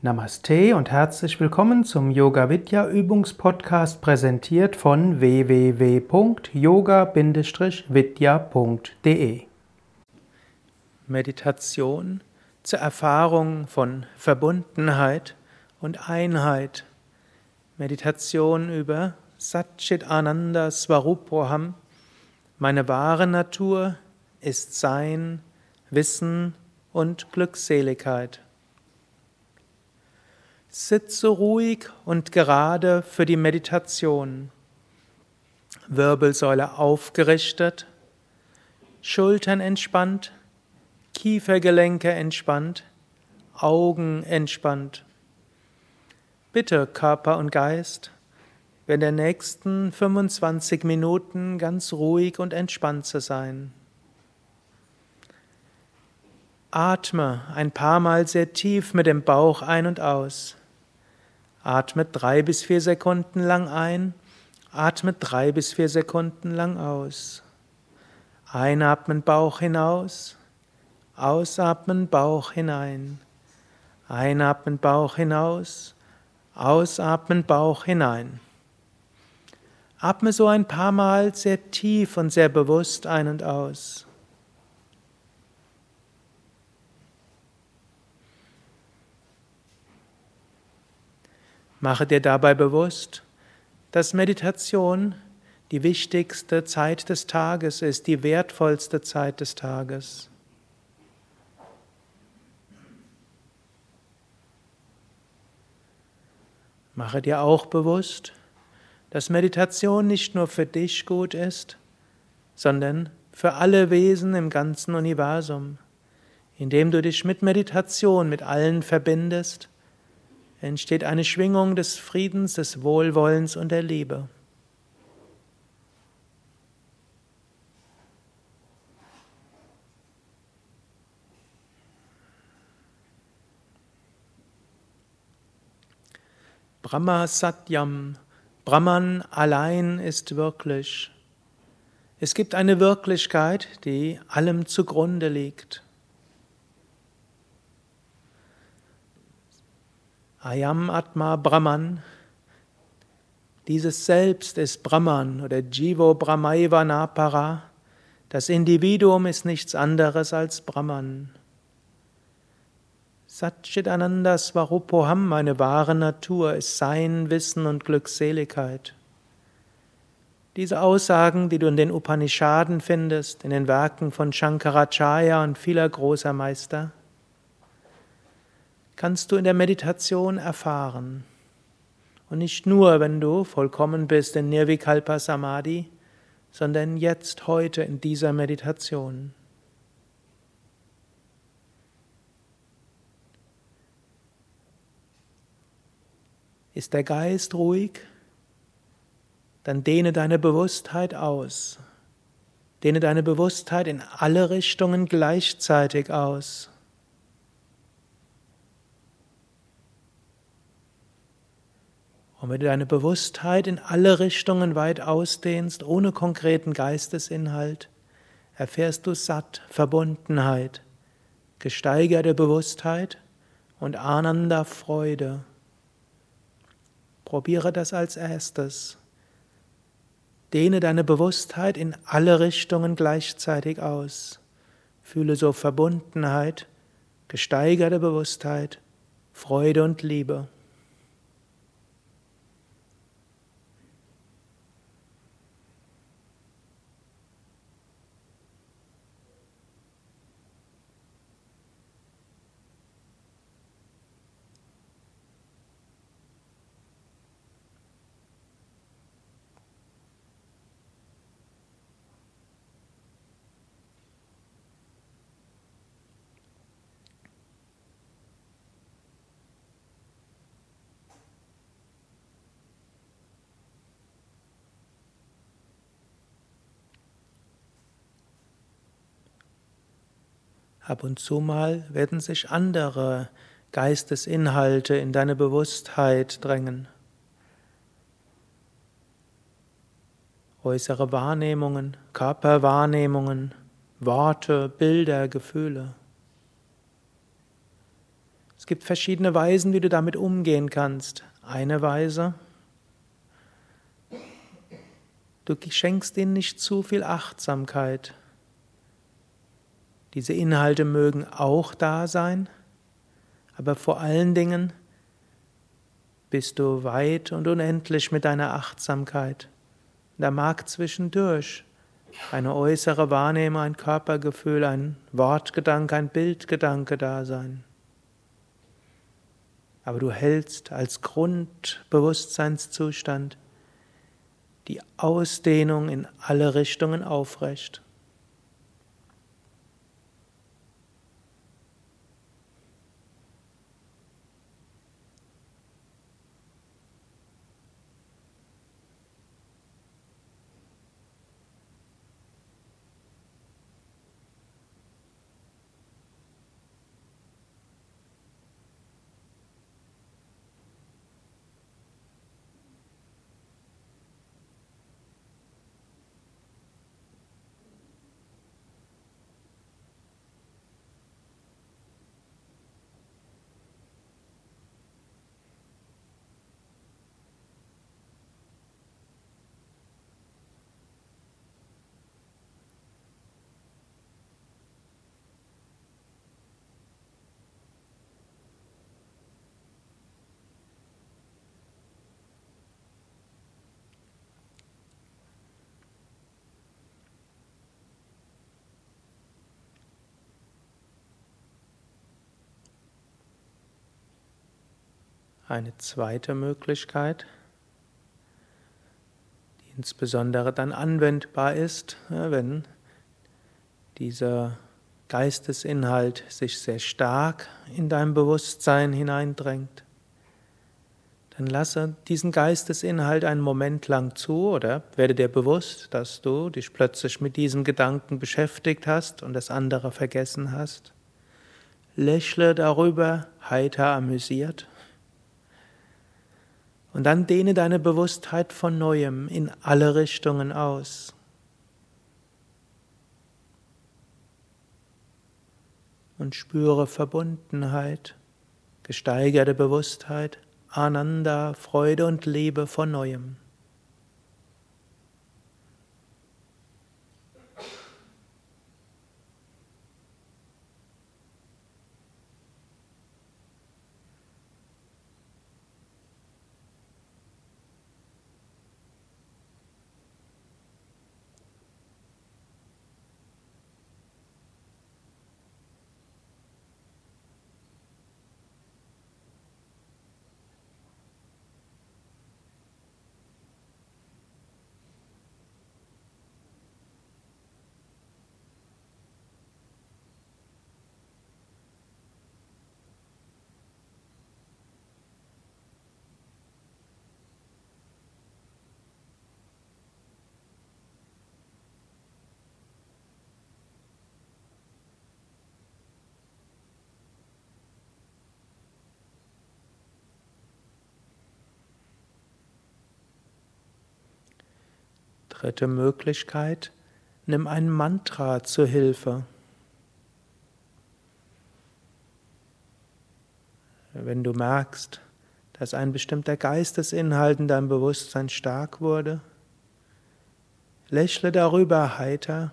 Namaste und herzlich willkommen zum Yoga Vidya Übungspodcast präsentiert von www.yoga-vidya.de. Meditation zur Erfahrung von Verbundenheit und Einheit. Meditation über Satchit Ananda Swarupoham. Meine wahre Natur ist Sein, Wissen und Glückseligkeit. Sitze ruhig und gerade für die Meditation. Wirbelsäule aufgerichtet, Schultern entspannt, Kiefergelenke entspannt, Augen entspannt. Bitte Körper und Geist, in den nächsten 25 Minuten ganz ruhig und entspannt zu sein. Atme ein paar Mal sehr tief mit dem Bauch ein und aus. Atme drei bis vier Sekunden lang ein, atme drei bis vier Sekunden lang aus. Einatmen Bauch hinaus, ausatmen Bauch hinein. Einatmen Bauch hinaus, ausatmen Bauch hinein. Atme so ein paar Mal sehr tief und sehr bewusst ein und aus. Mache dir dabei bewusst, dass Meditation die wichtigste Zeit des Tages ist, die wertvollste Zeit des Tages. Mache dir auch bewusst, dass Meditation nicht nur für dich gut ist, sondern für alle Wesen im ganzen Universum. Indem du dich mit Meditation mit allen verbindest, entsteht eine Schwingung des Friedens, des Wohlwollens und der Liebe. Brahma Satyam, Brahman allein ist wirklich. Es gibt eine Wirklichkeit, die allem zugrunde liegt. Ayam Atma Brahman. Dieses Selbst ist Brahman oder Jivo Brahmaiva Napara. Das Individuum ist nichts anderes als Brahman. Satchitananda Swarupoham, meine wahre Natur, ist Sein, Wissen und Glückseligkeit. Diese Aussagen, die du in den Upanishaden findest, in den Werken von Shankaracharya und vieler großer Meister, kannst du in der Meditation erfahren. Und nicht nur, wenn du vollkommen bist in Nirvikalpa Samadhi, sondern jetzt, heute in dieser Meditation. Ist der Geist ruhig? Dann dehne deine Bewusstheit aus. Dehne deine Bewusstheit in alle Richtungen gleichzeitig aus. Und wenn du deine Bewusstheit in alle Richtungen weit ausdehnst, ohne konkreten Geistesinhalt, erfährst du satt Verbundenheit, gesteigerte Bewusstheit und Ananda Freude. Probiere das als erstes. Dehne deine Bewusstheit in alle Richtungen gleichzeitig aus. Fühle so Verbundenheit, gesteigerte Bewusstheit, Freude und Liebe. Ab und zu mal werden sich andere Geistesinhalte in deine Bewusstheit drängen. Äußere Wahrnehmungen, Körperwahrnehmungen, Worte, Bilder, Gefühle. Es gibt verschiedene Weisen, wie du damit umgehen kannst. Eine Weise, du schenkst ihnen nicht zu viel Achtsamkeit. Diese Inhalte mögen auch da sein, aber vor allen Dingen bist du weit und unendlich mit deiner Achtsamkeit. Da mag zwischendurch eine äußere Wahrnehmung, ein Körpergefühl, ein Wortgedanke, ein Bildgedanke da sein. Aber du hältst als Grundbewusstseinszustand die Ausdehnung in alle Richtungen aufrecht. Eine zweite Möglichkeit, die insbesondere dann anwendbar ist, wenn dieser Geistesinhalt sich sehr stark in dein Bewusstsein hineindrängt. Dann lasse diesen Geistesinhalt einen Moment lang zu oder werde dir bewusst, dass du dich plötzlich mit diesem Gedanken beschäftigt hast und das andere vergessen hast. Lächle darüber, heiter amüsiert und dann dehne deine Bewusstheit von neuem in alle Richtungen aus. Und spüre Verbundenheit, gesteigerte Bewusstheit, Ananda, Freude und Liebe von neuem. Dritte Möglichkeit, nimm ein Mantra zur Hilfe. Wenn du merkst, dass ein bestimmter Geistesinhalt in deinem Bewusstsein stark wurde, lächle darüber heiter,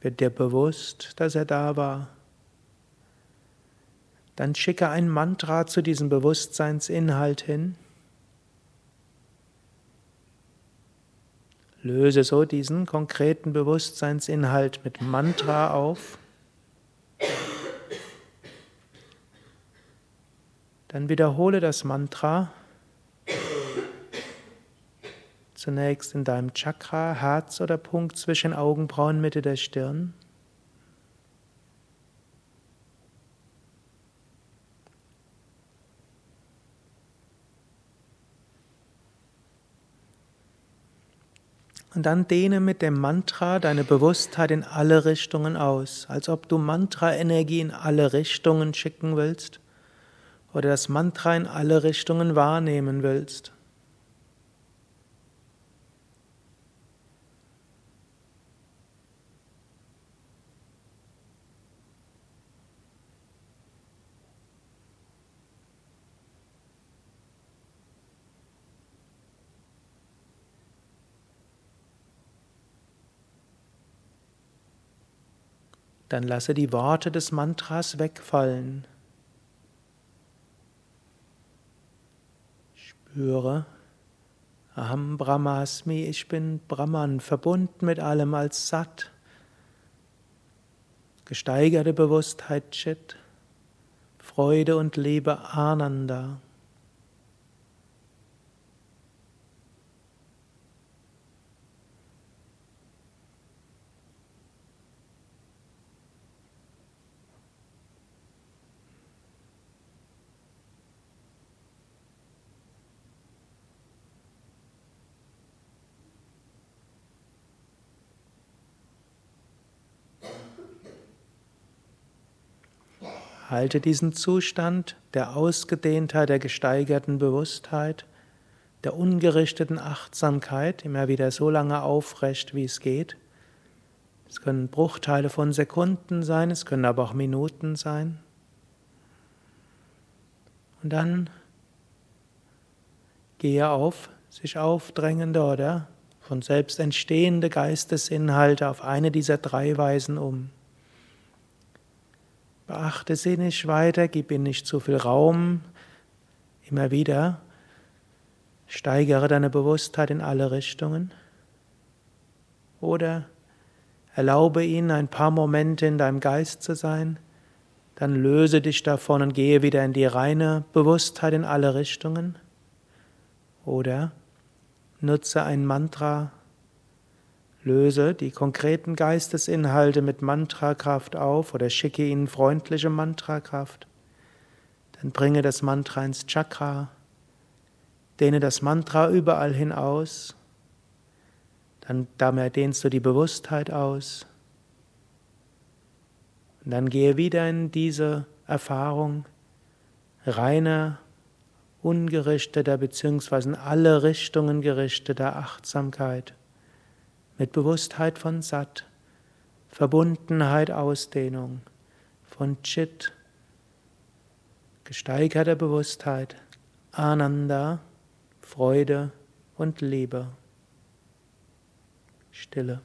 wird dir bewusst, dass er da war. Dann schicke ein Mantra zu diesem Bewusstseinsinhalt hin. Löse so diesen konkreten Bewusstseinsinhalt mit Mantra auf. Dann wiederhole das Mantra zunächst in deinem Chakra, Herz oder Punkt zwischen Augenbrauen, Mitte der Stirn. Und dann dehne mit dem Mantra deine Bewusstheit in alle Richtungen aus, als ob du Mantra-Energie in alle Richtungen schicken willst oder das Mantra in alle Richtungen wahrnehmen willst. Dann lasse die Worte des Mantras wegfallen. Spüre, Aham Brahmasmi, ich bin Brahman, verbunden mit allem als Sat. Gesteigerte Bewusstheit Chit, Freude und Liebe Ananda. Halte diesen Zustand der Ausgedehntheit, der gesteigerten Bewusstheit, der ungerichteten Achtsamkeit immer wieder so lange aufrecht, wie es geht. Es können Bruchteile von Sekunden sein, es können aber auch Minuten sein. Und dann gehe auf sich aufdrängende oder von selbst entstehende Geistesinhalte auf eine dieser drei Weisen um. Beachte sie nicht weiter, gib ihnen nicht zu viel Raum. Immer wieder steigere deine Bewusstheit in alle Richtungen. Oder erlaube ihnen ein paar Momente in deinem Geist zu sein. Dann löse dich davon und gehe wieder in die reine Bewusstheit in alle Richtungen. Oder nutze ein Mantra Löse die konkreten Geistesinhalte mit Mantrakraft auf oder schicke ihnen freundliche Mantrakraft. Dann bringe das Mantra ins Chakra, dehne das Mantra überall hin aus. Dann damit dehnst du die Bewusstheit aus. Und dann gehe wieder in diese Erfahrung reiner, ungerichteter bzw. in alle Richtungen gerichteter Achtsamkeit mit Bewusstheit von Sat, Verbundenheit, Ausdehnung, von Chit, gesteigerter Bewusstheit, Ananda, Freude und Liebe. Stille.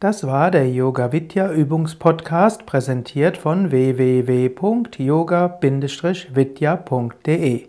Das war der Yoga Vidya Übungspodcast, präsentiert von www.yoga-vidya.de.